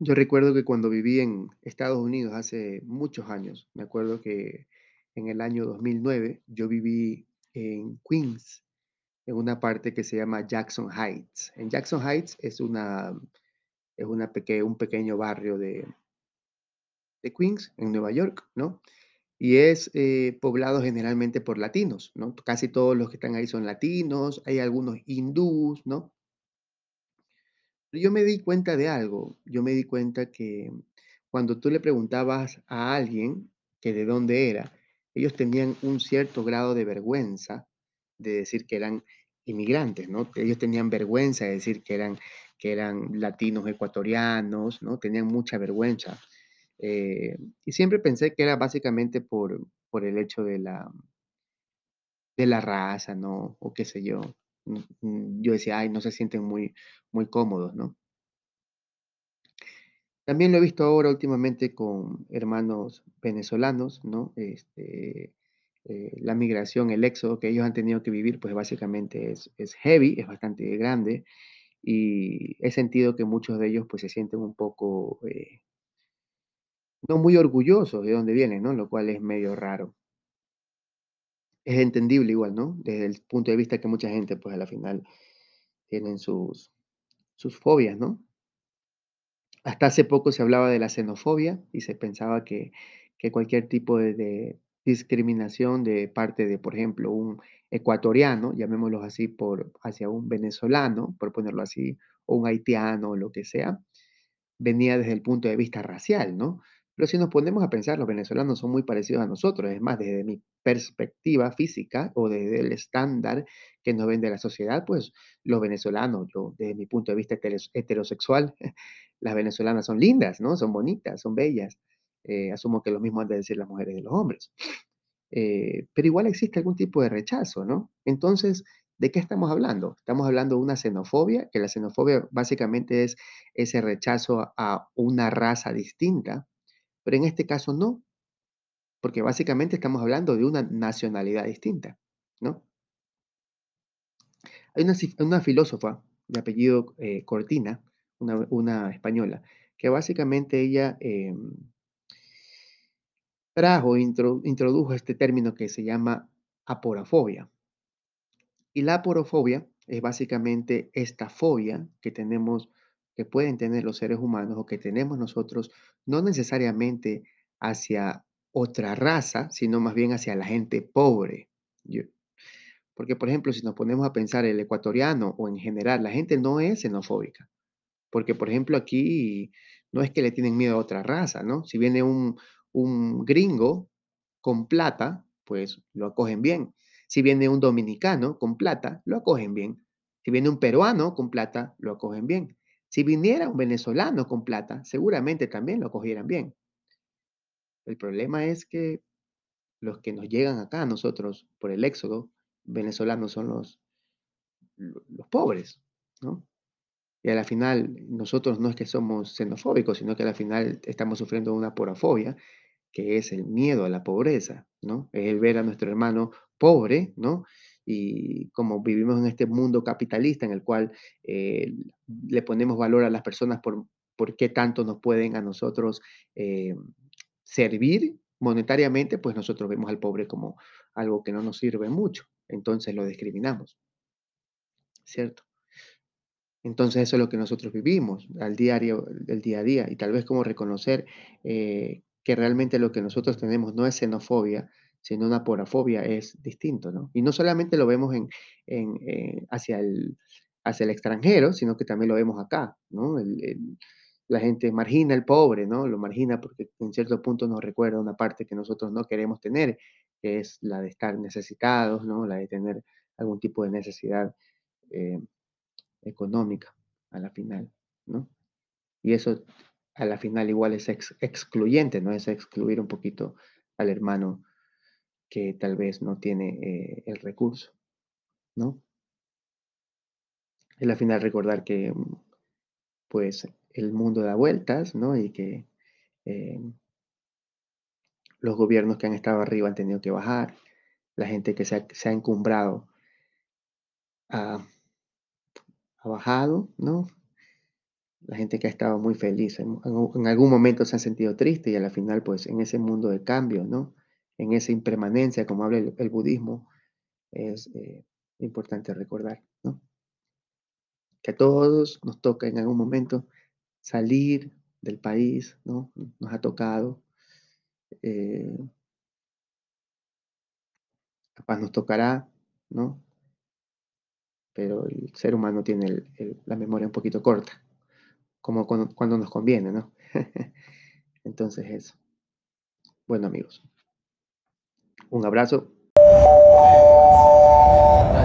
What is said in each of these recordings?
Yo recuerdo que cuando viví en Estados Unidos hace muchos años, me acuerdo que en el año 2009 yo viví en Queens, en una parte que se llama Jackson Heights. En Jackson Heights es, una, es una un pequeño barrio de, de Queens, en Nueva York, ¿no? Y es eh, poblado generalmente por latinos, ¿no? Casi todos los que están ahí son latinos, hay algunos hindús, ¿no? Yo me di cuenta de algo, yo me di cuenta que cuando tú le preguntabas a alguien que de dónde era, ellos tenían un cierto grado de vergüenza de decir que eran inmigrantes, ¿no? Ellos tenían vergüenza de decir que eran, que eran latinos ecuatorianos, ¿no? Tenían mucha vergüenza. Eh, y siempre pensé que era básicamente por, por el hecho de la, de la raza, ¿no? O qué sé yo. Mm, mm, yo decía, ay, no se sienten muy, muy cómodos, ¿no? También lo he visto ahora últimamente con hermanos venezolanos, ¿no? Este, eh, la migración, el éxodo que ellos han tenido que vivir, pues básicamente es, es heavy, es bastante grande, y he sentido que muchos de ellos pues se sienten un poco, eh, no muy orgullosos de dónde vienen, ¿no? Lo cual es medio raro. Es entendible igual, ¿no? Desde el punto de vista que mucha gente pues a la final tienen sus, sus fobias, ¿no? Hasta hace poco se hablaba de la xenofobia y se pensaba que, que cualquier tipo de, discriminación de parte de, por ejemplo, un ecuatoriano, llamémoslo así, por, hacia un venezolano, por ponerlo así, o un haitiano o lo que sea, venía desde el punto de vista racial, ¿no? Pero si nos ponemos a pensar, los venezolanos son muy parecidos a nosotros, es más, desde mi perspectiva física o desde el estándar que nos ven de la sociedad, pues los venezolanos, yo desde mi punto de vista heterosexual, las venezolanas son lindas, ¿no? Son bonitas, son bellas. Eh, asumo que lo mismo han de decir las mujeres de los hombres. Eh, pero igual existe algún tipo de rechazo, ¿no? Entonces, ¿de qué estamos hablando? Estamos hablando de una xenofobia, que la xenofobia básicamente es ese rechazo a una raza distinta pero en este caso no, porque básicamente estamos hablando de una nacionalidad distinta, ¿no? Hay una, filósofa de apellido eh, Cortina, una, española, que básicamente ella em, trajo, introdujo este término que se llama aporafobia. Y la aporofobia es básicamente esta fobia que tenemos que pueden tener los seres humanos o que tenemos nosotros, no necesariamente hacia otra raza, sino más bien hacia la gente pobre. porque, por ejemplo, si nos ponemos a pensar el ecuatoriano o en general, la gente no es xenofóbica. Porque, por ejemplo, aquí no es que le tienen miedo a otra raza, ¿no? Si viene un, un gringo con plata, pues lo acogen bien. Si viene un dominicano con plata, lo acogen bien. Si viene un peruano con plata, lo acogen bien. Si viniera un venezolano con plata, seguramente también lo cogieran bien. El problema es que los que nos llegan acá nosotros por el éxodo venezolanos son los, los pobres, ¿no? Y a la final, nosotros no es que somos xenofóbicos, sino que a la final estamos sufriendo una porafobia, que es el miedo a la pobreza, ¿no? Es el ver a nuestro hermano pobre, ¿no? Y como vivimos en este mundo capitalista en el cual eh, le ponemos valor a las personas por, por qué tanto nos pueden a nosotros eh, servir monetariamente, pues nosotros vemos al pobre como algo que no nos sirve mucho, entonces lo discriminamos, ¿cierto? Entonces eso es lo que nosotros vivimos al diario, el día a día, y tal vez como reconocer eh, que realmente lo que nosotros tenemos no es xenofobia, sino una porafobia es distinto, ¿no? Y no solamente lo vemos en, eh, hacia, el, hacia el extranjero, sino que también lo vemos acá, ¿no? la gente margina al pobre, ¿no? Lo margina porque en cierto punto nos recuerda una parte que nosotros no queremos tener, que es la de estar necesitados, ¿no? La de tener algún tipo de necesidad eh, económica a la final, ¿no? Y eso a la final igual es excluyente, ¿no? Es excluir un poquito al hermano que tal vez no tiene eh, el recurso, ¿no? Y al final recordar que, mm, pues, el mundo da vueltas, ¿no? Y que eh, los gobiernos que han estado arriba han tenido que bajar, la gente que se ha, encumbrado ha, bajado, ¿no? La gente que ha estado muy feliz, en, algún momento se han sentido tristes y al final, pues, en ese mundo de cambio, ¿no? En esa impermanencia, como habla el, budismo, es eh, importante recordar. Que a todos nos toca en algún momento salir del país, ¿no? Nos ha tocado eh, capaz nos tocará, ¿no? Pero el ser humano tiene la memoria un poquito corta, como cuando, nos conviene, ¿no? Entonces eso. Bueno amigos, un abrazo.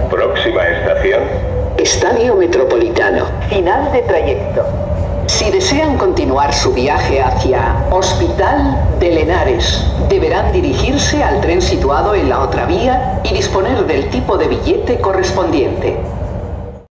Próxima estación. Estadio Metropolitano. Final de trayecto. Si desean continuar su viaje hacia Hospital de Lenares, deberán dirigirse al tren situado en la otra vía y disponer del tipo de billete correspondiente.